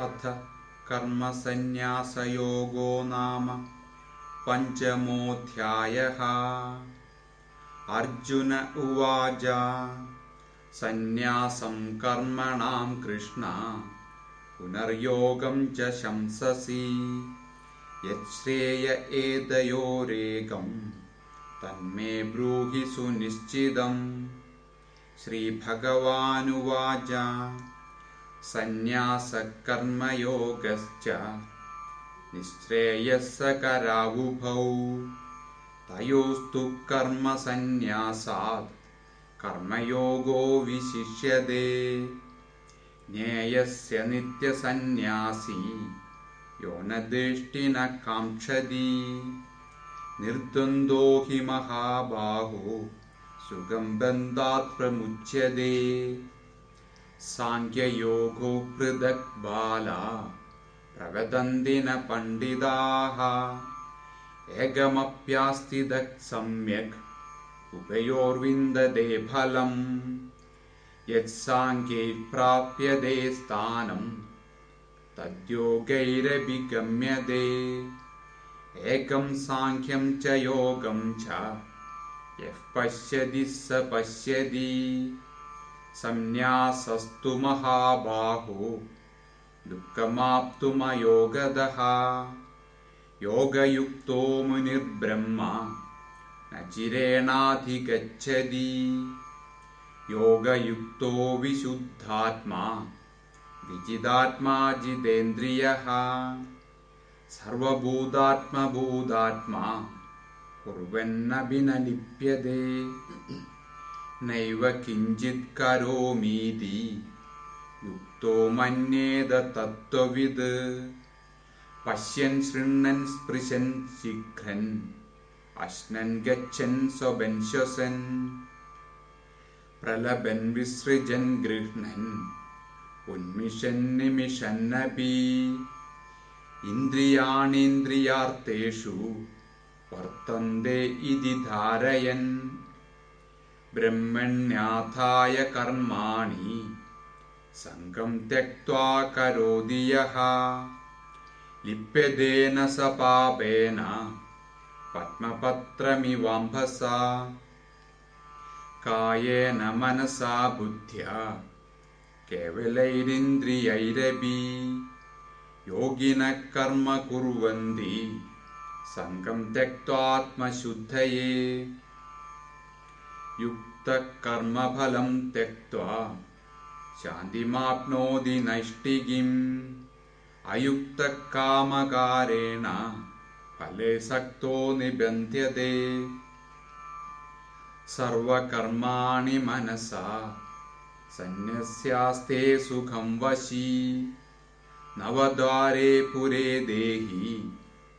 अथ कर्मसन्न्यासयोगो नाम पञ्चमोऽध्यायः। अर्जुन उवाच सन्न्यासं कर्मणां कृष्ण पुनर्योगं च शंससि। यच्छ्रेय एतयोरेकं तन्मे ब्रूहि सुनिश्चितम्। श्रीभगवानुवाच सन्न्यासकर्मयोगश्च। निःश्रेयःसकरावुभौ तयोस्तु कर्मसन्न्यासात् कर्मयोगो विशिष्यते। ज्ञेयस्य नित्यसन्न्यासी यो न दृष्टि न काङ्क्षति। निर्द्वन्द्वो हि महाबाहो सुगं बन्धात् प्रमुच्यते साङ्ख्ययोगो पृथक् बाला। प्रवदन्ति न पण्डिताः एकमप्यास्तिदक् सम्यक् उभयोर्विन्दते फलम्। यत्साङ्ख्यैः प्राप्यते स्थानं तद्योगैरपि गम्यते एकं साङ्ख्यं च योगं च यः पश्यति स पश्यति संन्यासस्तु महाबाहो दुःखमाप्तुमयोगदः योगयुक्तो मुनिर्ब्रह्म न चिरेणाधिगच्छति। योगयुक्तो विशुद्धात्मा विजिदात्मा जितेन्द्रियः। सर्वभूतात्मभूतात्मा कुर्वन्नपि നൈവ കിഞ്ചിത് കരോമീതി. യുക്തോ മന്യേത തത്വവിത് പശ്യൻ ശൃണ്ണൻ സ്പൃശൻ ശിഖൻ അശ്നൻ ഗച്ഛൻ സ്വപൻ ശ്വസൻ. പ്രലപൻ വിസൃജൻ ഗൃഹ്ണൻ. ഉന്മിഷൻ നിമിഷന്നപി ഇന്ദ്രിയാണീന്ദ്രിയാർത്ഥേഷു വർത്തന്തേ ഇതി ധാരയൻ. ब्रह्मण्याथाय कर्माणि। सङ्गं त्यक्त्वा करोति यः। लिप्यतेन स पापेन। पद्मपत्रमिवाम्भसा। कायेन मनसा बुद्ध्या। केवलैरिन्द्रियैरपि। योगिनः कर्म कुर्वन्ति। सङ्गं त्यक्त्वात्मशुद्धये युक्तः कर्मफलं त्यक्त्वा शान्तिमाप्नोति नैष्टिकीम् अयुक्तः कामकारेण फले सक्तो निबध्यते सर्वकर्माणि मनसा सन्न्यस्यास्ते सुखं वशी। नवद्वारे पुरे देहि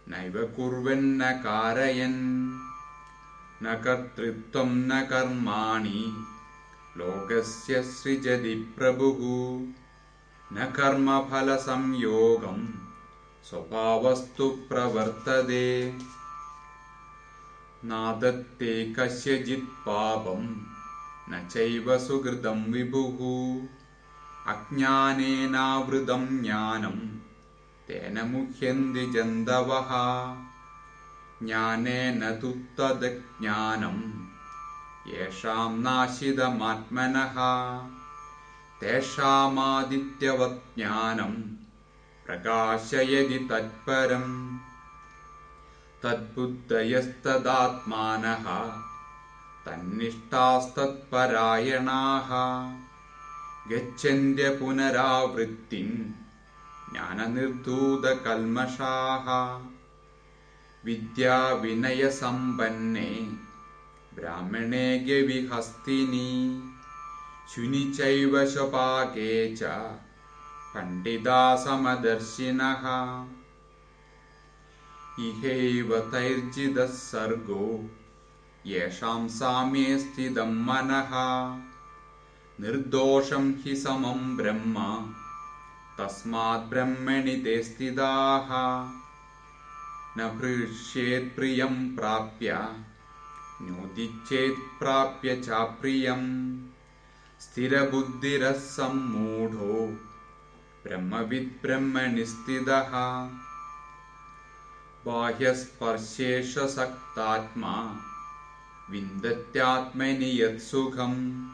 नैव कुर्वन्न कारयन् न कर्तृत्वं न कर्माणि। लोकस्य सृजति प्रभुः। न कर्मफलसंयोगं स्वभावस्तु प्रवर्तते। नादत्ते कस्यचित् पापं न चैव सुकृतं विभुः। अज्ञानेनावृतं ज्ञानं तेन मुह्यन्ति जन्तवः ज्ञानेन तु तद्ज्ञानं येषां नाशितमात्मनः तेषामादित्यवत् ज्ञानं प्रकाशयति तत्परम्। तद्बुद्धयस्तदात्मानः तन्निष्ठास्तत्परायणाः गच्छन्त्य पुनरावृत्तिं ज्ञाननिर्धूतकल्मषाः विद्याविनयसम्पन्ने ब्राह्मणे शुनि चैव स्वपाके च पण्डितासमदर्शिनः। इहैव तैर्जितः सर्गो येषां साम्ये स्थितं मनः। निर्दोषं हि समं ब्रह्म तस्मात् ब्रह्मणि ते स्थिताः न हृष्येत्प्रियं प्राप्य। नोदिच्छेत्प्राप्य चाप्रियम्। स्थिरबुद्धिरः सम्मूढो। ब्रह्मविद्ब्रह्मणि स्थितः बाह्यस्पर्शेषसक्तात्मा। विन्दत्यात्मनि यत्सुखम्।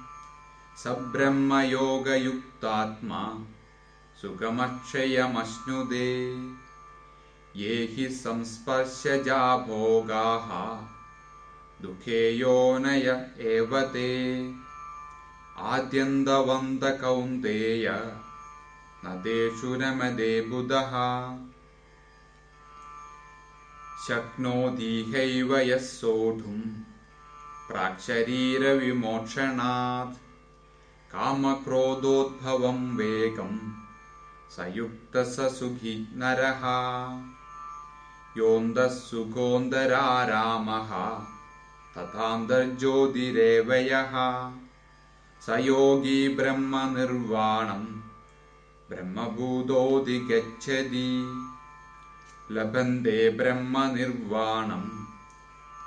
स ब्रह्मयोगयुक्तात्मा सुखमक्षयमश्नुदे ये हि संस्पर्शजा भोगाः। दुःखे योनय एव ते। आद्यन्तवन्तकौन्तेय न तेषु रमदे बुधः। शक्नोतीहैव यः सोढुम् प्राक्शरीरविमोक्षणात्। कामक्रोधोद्भवं वेगम् स युक्तः स सुखी नरः योऽन्तः सुखोऽन्तरारामः तथान्तर्ज्योतिरेव यः स योगी ब्रह्मनिर्वाणम्। ब्रह्मभूतोऽधिगच्छति लभन्ते ब्रह्मनिर्वाणम्।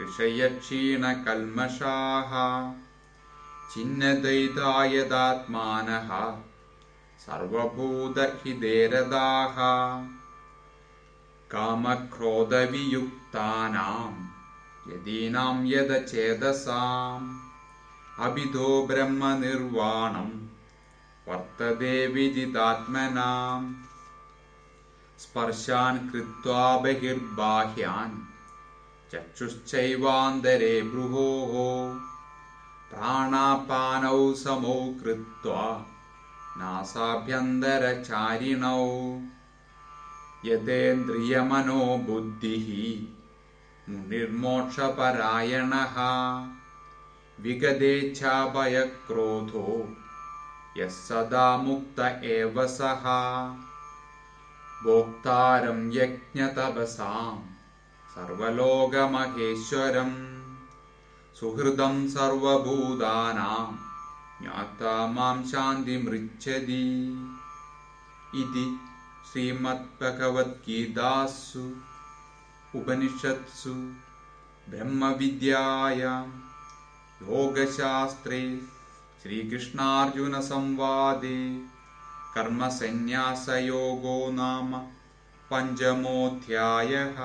ऋषयक्षीणकल्मषाः। चिन्नद्वैतायदात्मानः सर्वभूतहितेरदाः कामक्रोधवियुक्तानाम् यदीनां यदचेतसाम् अभिधो ब्रह्मनिर्वाणम् वर्तते विदितात्मनाम् स्पर्शान् कृत्वा बहिर्बाह्यान् चक्षुश्चैवान्तरे भ्रुवोः प्राणापानौ समौ कृत्वा नासाभ्यन्तरचारिणौ यतेन्द्रियमनो बुद्धिः मुनिर्मोक्षपरायणः। विगदेच्छाभयक्रोधो यः सदा मुक्त एव सः। भोक्तारं यज्ञतपसाम् सर्वलोकमहेश्वरम् सुहृदं सर्वभूतानां ज्ञाता मां शान्तिमृच्छति। इति श्रीमद्भगवद्गीतासु उपनिषत्सु ब्रह्मविद्यायां योगशास्त्रे श्रीकृष्णार्जुनसंवादे कर्मसन्न्यासयोगो नाम पञ्चमोऽध्यायः